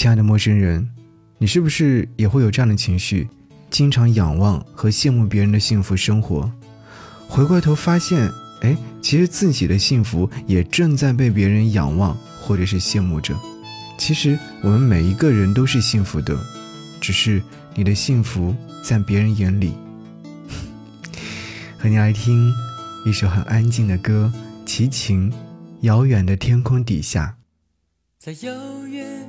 亲爱的陌生人，你是不是也会有这样的情绪？经常仰望和羡慕别人的幸福生活，回过头发现，哎，其实自己的幸福也正在被别人仰望或者是羡慕着。其实我们每一个人都是幸福的，只是你的幸福在别人眼里。和你来听一首很安静的歌，《齐秦》，遥远的天空底下。在遥远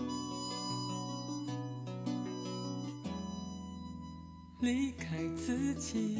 离开自己，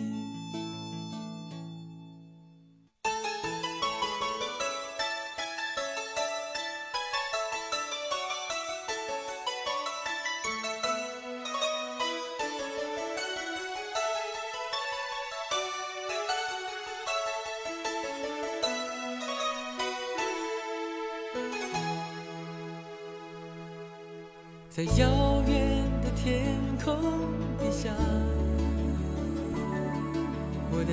在遥远的天空底下。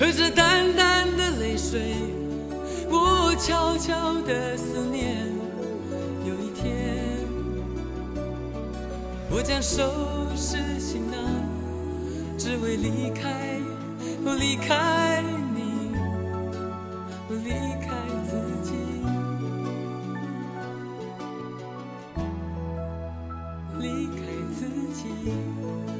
和着淡淡的泪水，我悄悄的思念。有一天，我将收拾行囊，只为离开，离开你，离开自己，离开自己。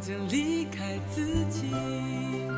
我将离开自己。